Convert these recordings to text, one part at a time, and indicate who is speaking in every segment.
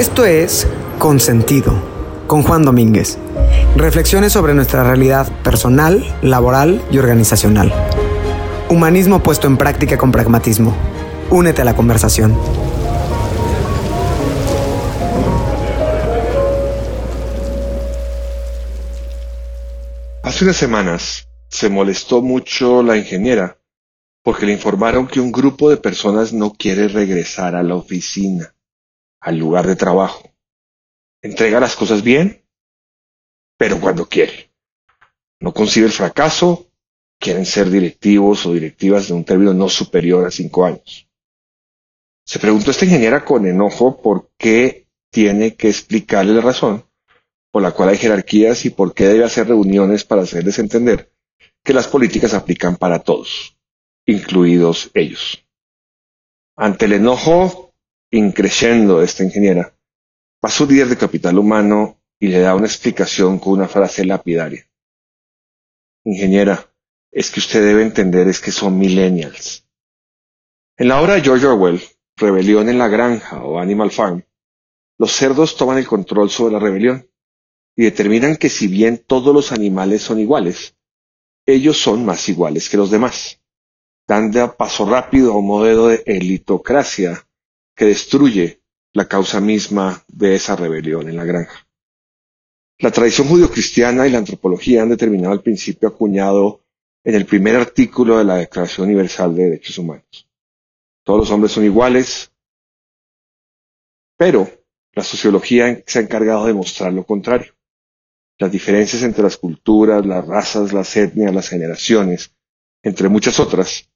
Speaker 1: Esto es Consentido, con Juan Domínguez. Reflexiones sobre nuestra realidad personal, laboral y organizacional. Humanismo puesto en práctica con pragmatismo. Únete a la conversación.
Speaker 2: Hace unas semanas se molestó mucho la ingeniera porque le informaron que un grupo de personas no quiere regresar a la oficina, al lugar de trabajo. Entrega las cosas bien, pero cuando quiere. No concibe el fracaso, quieren ser directivos o directivas de un término no superior a cinco años. Se preguntó esta ingeniera con enojo por qué tiene que explicarle la razón por la cual hay jerarquías y por qué debe hacer reuniones para hacerles entender que las políticas aplican para todos, incluidos ellos. Ante el enojo increciendo de esta ingeniera, va su líder de capital humano y le da una explicación con una frase lapidaria. Ingeniera, es que usted debe entender es que son millennials. En la obra de George Orwell, Rebelión en la Granja o Animal Farm, los cerdos toman el control sobre la rebelión y determinan que si bien todos los animales son iguales, ellos son más iguales que los demás, dando a paso rápido a un modelo de elitocracia que destruye la causa misma de esa rebelión en la granja. La tradición judio-cristiana y la antropología han determinado el principio acuñado en el primer artículo de la Declaración Universal de Derechos Humanos. Todos los hombres son iguales, pero la sociología se ha encargado de mostrar lo contrario. Las diferencias entre las culturas, las razas, las etnias, las generaciones, entre muchas otras,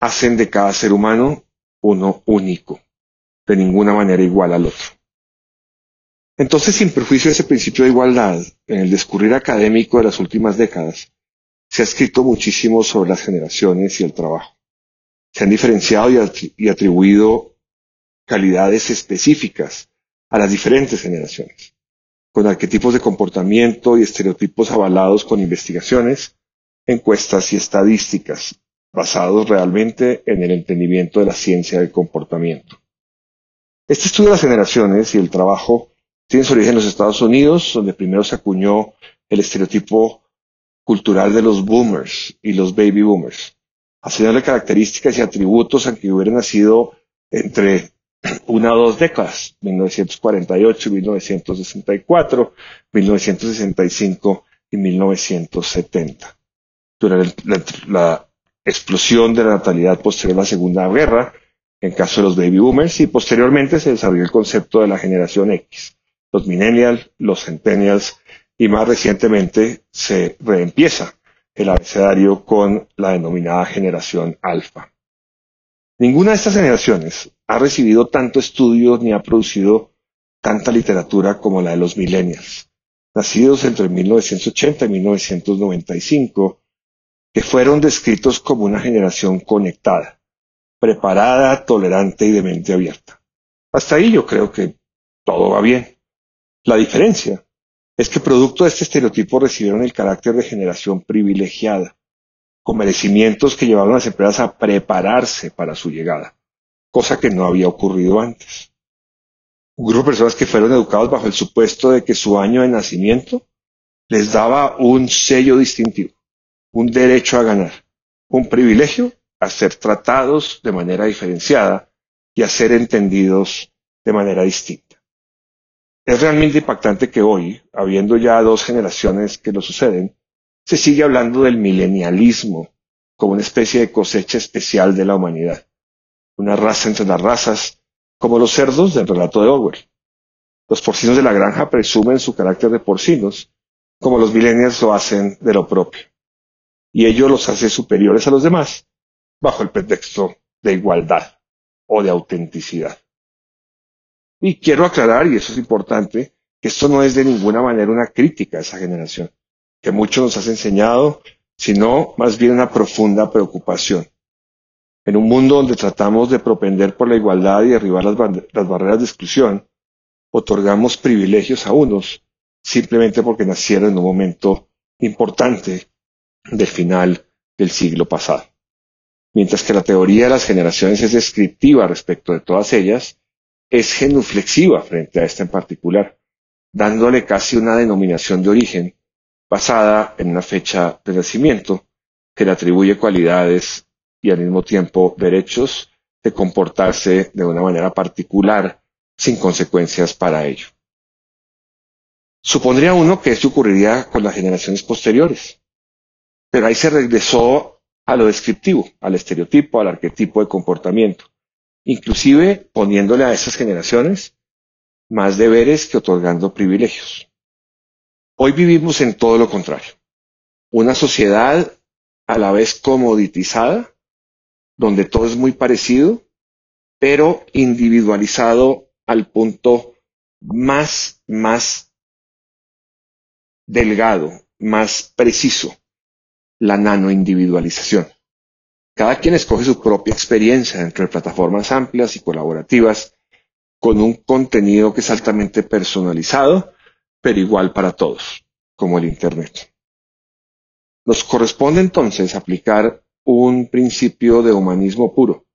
Speaker 2: hacen de cada ser humano uno único, de ninguna manera igual al otro. Entonces, sin perjuicio de ese principio de igualdad, en el descubrir académico de las últimas décadas, se ha escrito muchísimo sobre las generaciones y el trabajo. Se han diferenciado y atribuido calidades específicas a las diferentes generaciones con arquetipos de comportamiento y estereotipos avalados con investigaciones, encuestas y estadísticas, basados realmente en el entendimiento de la ciencia del comportamiento. Este estudio de las generaciones y el trabajo tiene su origen en los Estados Unidos, donde primero se acuñó el estereotipo cultural de los boomers y los baby boomers, haciéndole características y atributos a que hubieran nacido entre una o dos décadas, 1948, 1964, 1965 y 1970. Durante la, explosión de la natalidad posterior a la Segunda Guerra, en caso de los baby boomers, y posteriormente se desarrolló el concepto de la generación X, los millennials, los centennials, y más recientemente se reempieza el abecedario con la denominada generación alfa. Ninguna de estas generaciones ha recibido tanto estudio ni ha producido tanta literatura como la de los millennials, nacidos entre 1980 y 1995, que fueron descritos como una generación conectada, preparada, tolerante y de mente abierta. Hasta ahí yo creo que todo va bien. La diferencia es que producto de este estereotipo recibieron el carácter de generación privilegiada, con merecimientos que llevaron a las empresas a prepararse para su llegada cosa que no había ocurrido antes. Un grupo de personas que fueron educados bajo el supuesto de que su año de nacimiento les daba un sello distintivo, un derecho a ganar, un privilegio a ser tratados de manera diferenciada y a ser entendidos de manera distinta. Es realmente impactante que hoy, habiendo ya dos generaciones que lo suceden, se sigue hablando del milenialismo como una especie de cosecha especial de la humanidad una raza entre las razas, como los cerdos del relato de Orwell. Los porcinos de la granja presumen su carácter de porcinos, como los millennials lo hacen de lo propio. Y ello los hace superiores a los demás, bajo el pretexto de igualdad o de autenticidad. Y quiero aclarar, y eso es importante, que esto no es de ninguna manera una crítica a esa generación, que mucho nos has enseñado, sino más bien una profunda preocupación. En un mundo donde tratamos de propender por la igualdad y derribar las, las barreras de exclusión, otorgamos privilegios a unos simplemente porque nacieron en un momento importante del final del siglo pasado. Mientras que la teoría de las generaciones es descriptiva respecto de todas ellas, es genuflexiva frente a esta en particular, dándole casi una denominación de origen basada en una fecha de nacimiento que le atribuye cualidades y al mismo tiempo derechos de comportarse de una manera particular sin consecuencias para ello. Supondría uno que esto ocurriría con las generaciones posteriores, pero ahí se regresó a lo descriptivo, al estereotipo, al arquetipo de comportamiento, inclusive poniéndole a esas generaciones más deberes que otorgando privilegios. Hoy vivimos en todo lo contrario, una sociedad a la vez comoditizada, donde todo es muy parecido, pero individualizado al punto más, más delgado, más preciso, la nanoindividualización. Cada quien escoge su propia experiencia entre plataformas amplias y colaborativas con un contenido que es altamente personalizado, pero igual para todos, como el Internet. Nos corresponde entonces aplicar un principio de humanismo puro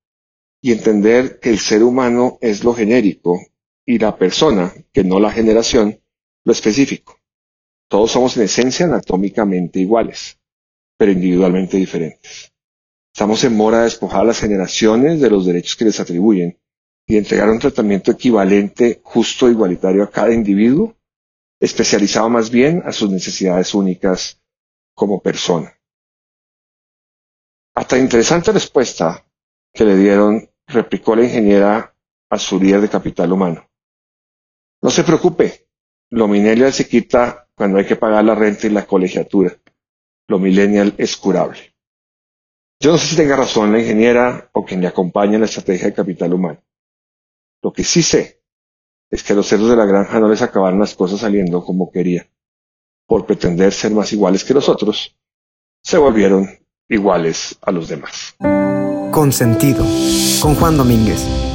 Speaker 2: y entender que el ser humano es lo genérico y la persona, que no la generación, lo específico. Todos somos en esencia anatómicamente iguales, pero individualmente diferentes. Estamos en mora de despojar a las generaciones de los derechos que les atribuyen y entregar un tratamiento equivalente, justo e igualitario a cada individuo, especializado más bien a sus necesidades únicas como persona. Hasta interesante respuesta que le dieron, replicó la ingeniera a su líder de capital humano. No se preocupe, lo millennial se quita cuando hay que pagar la renta y la colegiatura. Lo millennial es curable. Yo no sé si tenga razón la ingeniera o quien le acompaña en la estrategia de capital humano. Lo que sí sé es que a los cerdos de la granja no les acabaron las cosas saliendo como quería. Por pretender ser más iguales que los otros, se volvieron iguales a los demás.
Speaker 1: Consentido, con Juan Domínguez